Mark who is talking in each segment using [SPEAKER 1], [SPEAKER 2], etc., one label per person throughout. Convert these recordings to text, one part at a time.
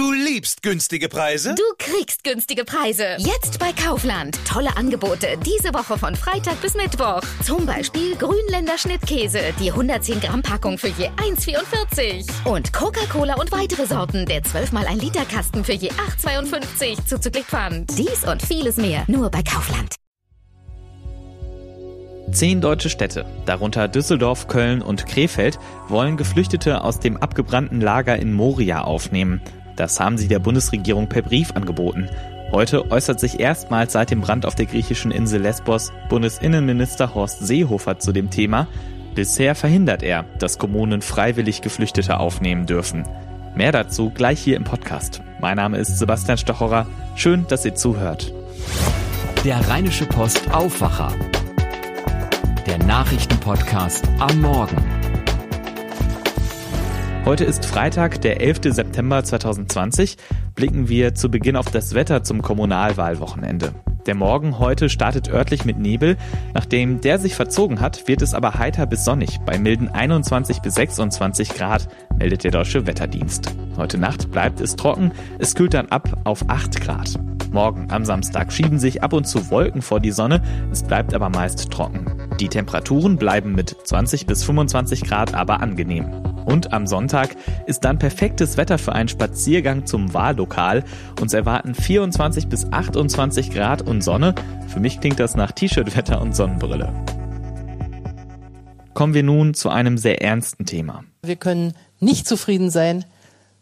[SPEAKER 1] Du liebst günstige Preise?
[SPEAKER 2] Du kriegst günstige Preise. Jetzt bei Kaufland. Tolle Angebote diese Woche von Freitag bis Mittwoch. Zum Beispiel Grünländer Schnittkäse, die 110 Gramm Packung für je 1,44. Und Coca-Cola und weitere Sorten, der 12 mal 1 Liter Kasten für je 8,52 zuzüglich Pfand. Dies und vieles mehr nur bei Kaufland.
[SPEAKER 3] Zehn deutsche Städte, darunter Düsseldorf, Köln und Krefeld, wollen Geflüchtete aus dem abgebrannten Lager in Moria aufnehmen. Das haben sie der Bundesregierung per Brief angeboten. Heute äußert sich erstmals seit dem Brand auf der griechischen Insel Lesbos Bundesinnenminister Horst Seehofer zu dem Thema. Bisher verhindert er, dass Kommunen freiwillig Geflüchtete aufnehmen dürfen. Mehr dazu gleich hier im Podcast. Mein Name ist Sebastian Stochorer. Schön, dass ihr zuhört.
[SPEAKER 4] Der Rheinische Post Aufwacher. Der Nachrichtenpodcast am Morgen.
[SPEAKER 3] Heute ist Freitag, der 11. September 2020. Blicken wir zu Beginn auf das Wetter zum Kommunalwahlwochenende. Der Morgen heute startet örtlich mit Nebel. Nachdem der sich verzogen hat, wird es aber heiter bis sonnig bei milden 21 bis 26 Grad, meldet der Deutsche Wetterdienst. Heute Nacht bleibt es trocken, es kühlt dann ab auf 8 Grad. Morgen am Samstag schieben sich ab und zu Wolken vor die Sonne, es bleibt aber meist trocken. Die Temperaturen bleiben mit 20 bis 25 Grad aber angenehm. Und am Sonntag ist dann perfektes Wetter für einen Spaziergang zum Wahllokal. Uns erwarten 24 bis 28 Grad und Sonne. Für mich klingt das nach T-Shirt-Wetter und Sonnenbrille. Kommen wir nun zu einem sehr ernsten Thema.
[SPEAKER 5] Wir können nicht zufrieden sein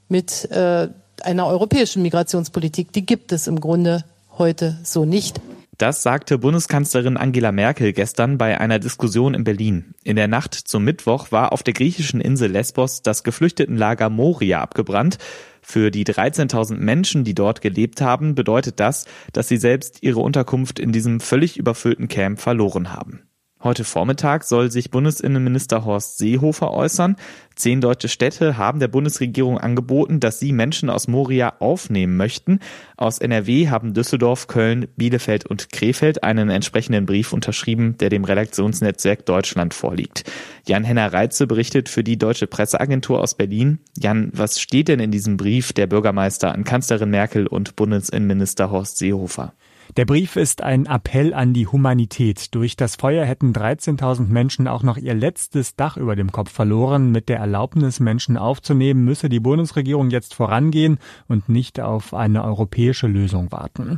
[SPEAKER 5] mit äh, einer europäischen Migrationspolitik. Die gibt es im Grunde heute so nicht.
[SPEAKER 3] Das sagte Bundeskanzlerin Angela Merkel gestern bei einer Diskussion in Berlin. In der Nacht zum Mittwoch war auf der griechischen Insel Lesbos das Geflüchtetenlager Moria abgebrannt. Für die 13.000 Menschen, die dort gelebt haben, bedeutet das, dass sie selbst ihre Unterkunft in diesem völlig überfüllten Camp verloren haben. Heute Vormittag soll sich Bundesinnenminister Horst Seehofer äußern. Zehn deutsche Städte haben der Bundesregierung angeboten, dass sie Menschen aus Moria aufnehmen möchten. Aus NRW haben Düsseldorf, Köln, Bielefeld und Krefeld einen entsprechenden Brief unterschrieben, der dem Redaktionsnetzwerk Deutschland vorliegt. Jan-Henner Reitze berichtet für die Deutsche Presseagentur aus Berlin. Jan, was steht denn in diesem Brief der Bürgermeister an Kanzlerin Merkel und Bundesinnenminister Horst Seehofer?
[SPEAKER 6] Der Brief ist ein Appell an die Humanität. Durch das Feuer hätten 13.000 Menschen auch noch ihr letztes Dach über dem Kopf verloren. Mit der Erlaubnis, Menschen aufzunehmen, müsse die Bundesregierung jetzt vorangehen und nicht auf eine europäische Lösung warten.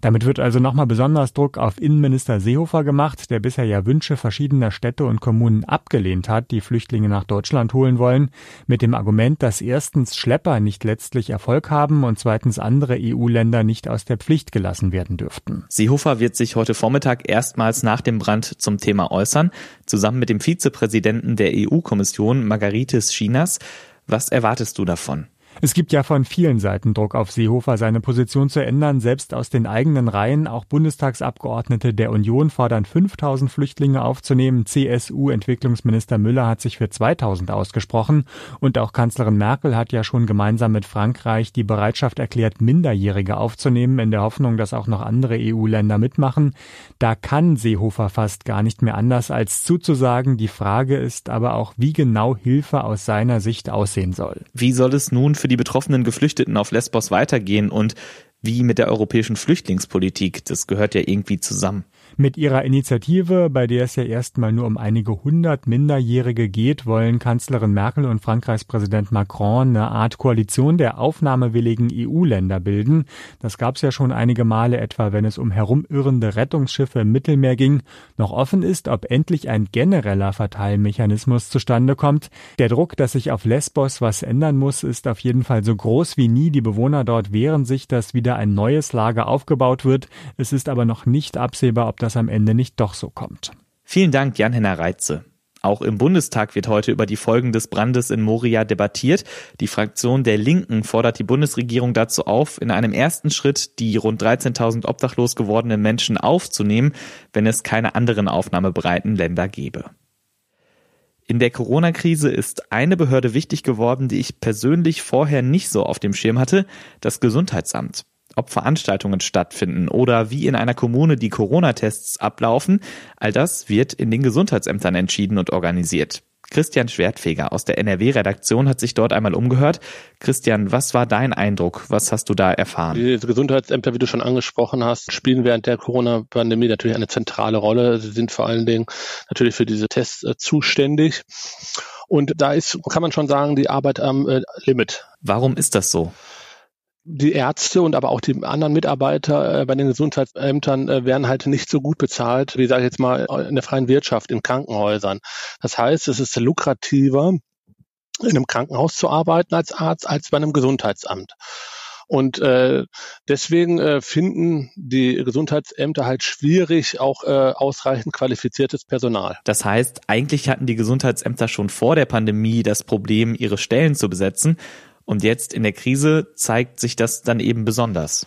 [SPEAKER 6] Damit wird also nochmal besonders Druck auf Innenminister Seehofer gemacht, der bisher ja Wünsche verschiedener Städte und Kommunen abgelehnt hat, die Flüchtlinge nach Deutschland holen wollen, mit dem Argument, dass erstens Schlepper nicht letztlich Erfolg haben und zweitens andere EU-Länder nicht aus der Pflicht gelassen werden dürfen dürften.
[SPEAKER 3] Seehofer wird sich heute Vormittag erstmals nach dem Brand zum Thema äußern, zusammen mit dem Vizepräsidenten der EU-Kommission Margaritis Chinas. Was erwartest du davon?
[SPEAKER 6] Es gibt ja von vielen Seiten Druck auf Seehofer, seine Position zu ändern. Selbst aus den eigenen Reihen, auch Bundestagsabgeordnete der Union fordern 5000 Flüchtlinge aufzunehmen. CSU-Entwicklungsminister Müller hat sich für 2000 ausgesprochen. Und auch Kanzlerin Merkel hat ja schon gemeinsam mit Frankreich die Bereitschaft erklärt, Minderjährige aufzunehmen, in der Hoffnung, dass auch noch andere EU-Länder mitmachen. Da kann Seehofer fast gar nicht mehr anders als zuzusagen. Die Frage ist aber auch, wie genau Hilfe aus seiner Sicht aussehen soll.
[SPEAKER 3] Wie soll es nun für die betroffenen Geflüchteten auf Lesbos weitergehen und wie mit der europäischen Flüchtlingspolitik. Das gehört ja irgendwie zusammen.
[SPEAKER 6] Mit ihrer Initiative, bei der es ja erstmal nur um einige hundert Minderjährige geht, wollen Kanzlerin Merkel und Frankreichs Präsident Macron eine Art Koalition der aufnahmewilligen EU-Länder bilden. Das gab es ja schon einige Male, etwa wenn es um herumirrende Rettungsschiffe im Mittelmeer ging. Noch offen ist, ob endlich ein genereller Verteilmechanismus zustande kommt. Der Druck, dass sich auf Lesbos was ändern muss, ist auf jeden Fall so groß wie nie. Die Bewohner dort wehren sich, dass wieder ein neues Lager aufgebaut wird. Es ist aber noch nicht absehbar, ob das am Ende nicht doch so kommt.
[SPEAKER 3] Vielen Dank, Jan-Henner Reitze. Auch im Bundestag wird heute über die Folgen des Brandes in Moria debattiert. Die Fraktion der Linken fordert die Bundesregierung dazu auf, in einem ersten Schritt die rund 13.000 obdachlos gewordenen Menschen aufzunehmen, wenn es keine anderen aufnahmebereiten Länder gäbe. In der Corona-Krise ist eine Behörde wichtig geworden, die ich persönlich vorher nicht so auf dem Schirm hatte, das Gesundheitsamt ob Veranstaltungen stattfinden oder wie in einer Kommune die Corona-Tests ablaufen, all das wird in den Gesundheitsämtern entschieden und organisiert. Christian Schwertfeger aus der NRW-Redaktion hat sich dort einmal umgehört. Christian, was war dein Eindruck? Was hast du da erfahren?
[SPEAKER 7] Die Gesundheitsämter, wie du schon angesprochen hast, spielen während der Corona-Pandemie natürlich eine zentrale Rolle. Sie sind vor allen Dingen natürlich für diese Tests äh, zuständig. Und da ist, kann man schon sagen, die Arbeit am äh, Limit.
[SPEAKER 3] Warum ist das so?
[SPEAKER 7] Die Ärzte und aber auch die anderen Mitarbeiter äh, bei den Gesundheitsämtern äh, werden halt nicht so gut bezahlt, wie sage ich jetzt mal in der freien Wirtschaft, in Krankenhäusern. Das heißt, es ist lukrativer, in einem Krankenhaus zu arbeiten als Arzt, als bei einem Gesundheitsamt. Und äh, deswegen äh, finden die Gesundheitsämter halt schwierig, auch äh, ausreichend qualifiziertes Personal.
[SPEAKER 3] Das heißt, eigentlich hatten die Gesundheitsämter schon vor der Pandemie das Problem, ihre Stellen zu besetzen. Und jetzt in der Krise zeigt sich das dann eben besonders.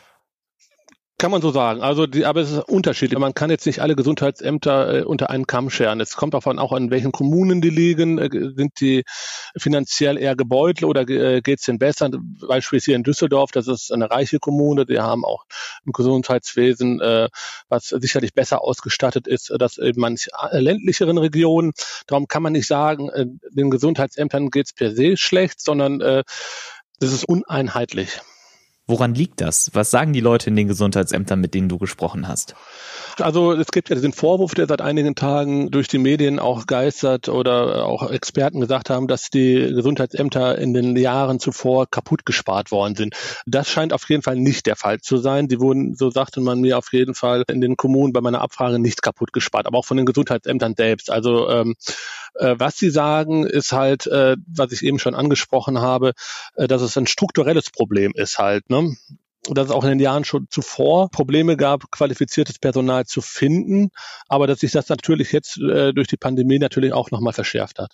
[SPEAKER 7] Kann man so sagen. Also, die, aber es ist unterschiedlich. Man kann jetzt nicht alle Gesundheitsämter äh, unter einen Kamm scheren. Es kommt davon auch an, welchen Kommunen die liegen. Äh, sind die finanziell eher gebeutelt oder äh, geht es denen besser? Beispielsweise hier in Düsseldorf, das ist eine reiche Kommune. Die haben auch ein Gesundheitswesen, äh, was sicherlich besser ausgestattet ist, als in manch äh, ländlicheren Regionen. Darum kann man nicht sagen, äh, den Gesundheitsämtern geht es per se schlecht, sondern äh, das ist uneinheitlich.
[SPEAKER 3] Woran liegt das? Was sagen die Leute in den Gesundheitsämtern, mit denen du gesprochen hast?
[SPEAKER 7] Also es gibt ja diesen Vorwurf, der seit einigen Tagen durch die Medien auch geistert oder auch Experten gesagt haben, dass die Gesundheitsämter in den Jahren zuvor kaputt gespart worden sind. Das scheint auf jeden Fall nicht der Fall zu sein. Die wurden, so sagte man mir auf jeden Fall in den Kommunen bei meiner Abfrage nicht kaputt gespart, aber auch von den Gesundheitsämtern selbst. Also ähm, äh, was sie sagen, ist halt, äh, was ich eben schon angesprochen habe, äh, dass es ein strukturelles Problem ist halt. Ne? dass es auch in den Jahren schon zuvor Probleme gab, qualifiziertes Personal zu finden, aber dass sich das natürlich jetzt äh, durch die Pandemie natürlich auch nochmal verschärft hat.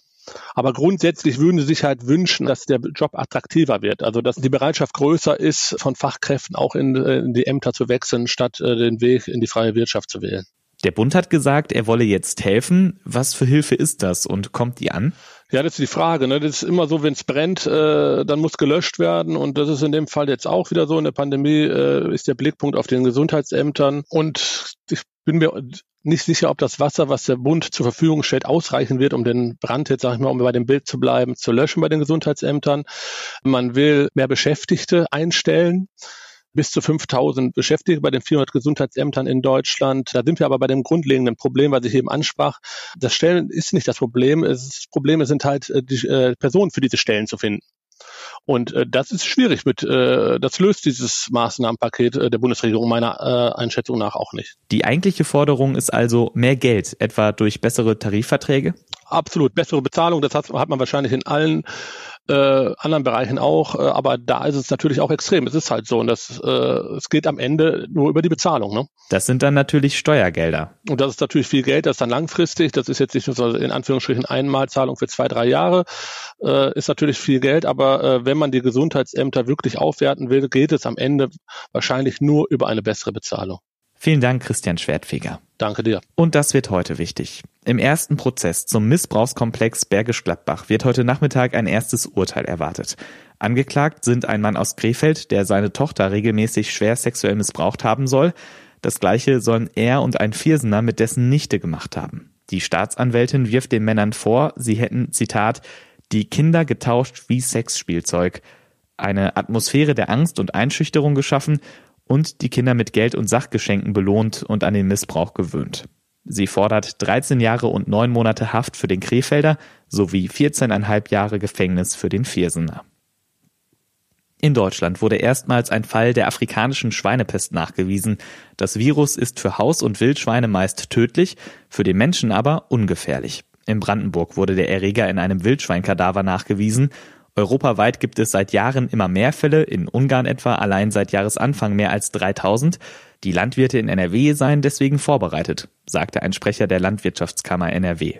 [SPEAKER 7] Aber grundsätzlich würden sie sich halt wünschen, dass der Job attraktiver wird. Also dass die Bereitschaft größer ist, von Fachkräften auch in, äh, in die Ämter zu wechseln, statt äh, den Weg in die freie Wirtschaft zu wählen.
[SPEAKER 3] Der Bund hat gesagt, er wolle jetzt helfen. Was für Hilfe ist das und kommt die an?
[SPEAKER 7] Ja, das ist die Frage. Ne? Das ist immer so, wenn es brennt, äh, dann muss gelöscht werden. Und das ist in dem Fall jetzt auch wieder so. In der Pandemie äh, ist der Blickpunkt auf den Gesundheitsämtern. Und ich bin mir nicht sicher, ob das Wasser, was der Bund zur Verfügung stellt, ausreichen wird, um den Brand jetzt, sag ich mal, um bei dem Bild zu bleiben, zu löschen bei den Gesundheitsämtern. Man will mehr Beschäftigte einstellen bis zu 5000 Beschäftigte bei den 400 Gesundheitsämtern in Deutschland. Da sind wir aber bei dem grundlegenden Problem, was ich eben ansprach. Das Stellen ist nicht das Problem. Das Problem sind halt äh, die äh, Personen für diese Stellen zu finden. Und äh, das ist schwierig mit, äh, das löst dieses Maßnahmenpaket äh, der Bundesregierung meiner äh, Einschätzung nach auch nicht.
[SPEAKER 3] Die eigentliche Forderung ist also mehr Geld, etwa durch bessere Tarifverträge?
[SPEAKER 7] Absolut, bessere Bezahlung, das hat, hat man wahrscheinlich in allen äh, anderen Bereichen auch, äh, aber da ist es natürlich auch extrem. Es ist halt so und das, äh, es geht am Ende nur über die Bezahlung. Ne?
[SPEAKER 3] Das sind dann natürlich Steuergelder.
[SPEAKER 7] Und das ist natürlich viel Geld, das ist dann langfristig, das ist jetzt nicht so in Anführungsstrichen Einmalzahlung für zwei, drei Jahre, äh, ist natürlich viel Geld, aber äh, wenn man die Gesundheitsämter wirklich aufwerten will, geht es am Ende wahrscheinlich nur über eine bessere Bezahlung.
[SPEAKER 3] Vielen Dank, Christian Schwertfeger.
[SPEAKER 7] Danke dir.
[SPEAKER 3] Und das wird heute wichtig. Im ersten Prozess zum Missbrauchskomplex Bergisch Gladbach wird heute Nachmittag ein erstes Urteil erwartet. Angeklagt sind ein Mann aus Krefeld, der seine Tochter regelmäßig schwer sexuell missbraucht haben soll. Das gleiche sollen er und ein Viersener mit dessen Nichte gemacht haben. Die Staatsanwältin wirft den Männern vor, sie hätten, Zitat, die Kinder getauscht wie Sexspielzeug, eine Atmosphäre der Angst und Einschüchterung geschaffen und die Kinder mit Geld und Sachgeschenken belohnt und an den Missbrauch gewöhnt. Sie fordert 13 Jahre und 9 Monate Haft für den Krefelder sowie 14,5 Jahre Gefängnis für den Viersener. In Deutschland wurde erstmals ein Fall der afrikanischen Schweinepest nachgewiesen. Das Virus ist für Haus- und Wildschweine meist tödlich, für den Menschen aber ungefährlich. In Brandenburg wurde der Erreger in einem Wildschweinkadaver nachgewiesen Europaweit gibt es seit Jahren immer mehr Fälle, in Ungarn etwa allein seit Jahresanfang mehr als 3000. Die Landwirte in NRW seien deswegen vorbereitet, sagte ein Sprecher der Landwirtschaftskammer NRW.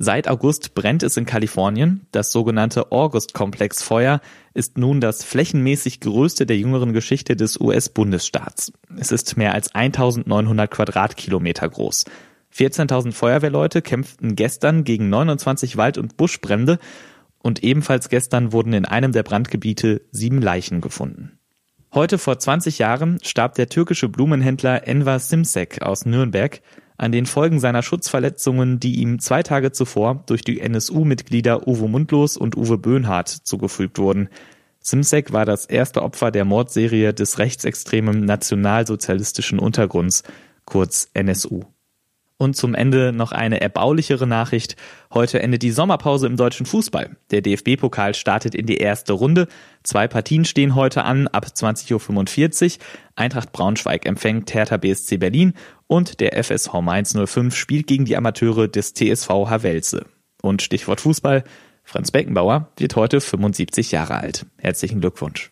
[SPEAKER 3] Seit August brennt es in Kalifornien. Das sogenannte August-Komplex-Feuer ist nun das flächenmäßig größte der jüngeren Geschichte des US-Bundesstaats. Es ist mehr als 1900 Quadratkilometer groß. 14.000 Feuerwehrleute kämpften gestern gegen 29 Wald- und Buschbrände und ebenfalls gestern wurden in einem der Brandgebiete sieben Leichen gefunden. Heute vor 20 Jahren starb der türkische Blumenhändler Enver Simsek aus Nürnberg. an den Folgen seiner Schutzverletzungen, die ihm zwei Tage zuvor durch die NSU-Mitglieder Uwe Mundlos und Uwe Böhnhardt zugefügt wurden. Simsek war das erste Opfer der Mordserie des rechtsextremen nationalsozialistischen Untergrunds, kurz NSU. Und zum Ende noch eine erbaulichere Nachricht. Heute endet die Sommerpause im deutschen Fußball. Der DFB-Pokal startet in die erste Runde. Zwei Partien stehen heute an, ab 20.45 Uhr. Eintracht Braunschweig empfängt Hertha BSC Berlin und der FSV Mainz 05 spielt gegen die Amateure des TSV Havelse. Und Stichwort Fußball. Franz Beckenbauer wird heute 75 Jahre alt. Herzlichen Glückwunsch.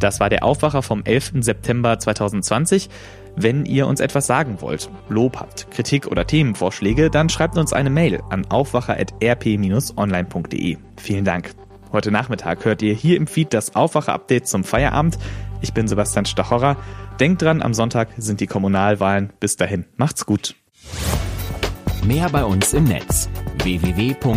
[SPEAKER 3] Das war der Aufwacher vom 11. September 2020. Wenn ihr uns etwas sagen wollt, Lob habt, Kritik oder Themenvorschläge, dann schreibt uns eine Mail an aufwacher.rp-online.de. Vielen Dank. Heute Nachmittag hört ihr hier im Feed das Aufwacher-Update zum Feierabend. Ich bin Sebastian Stachorer. Denkt dran, am Sonntag sind die Kommunalwahlen. Bis dahin, macht's gut.
[SPEAKER 4] Mehr bei uns im Netz www.rp-online.de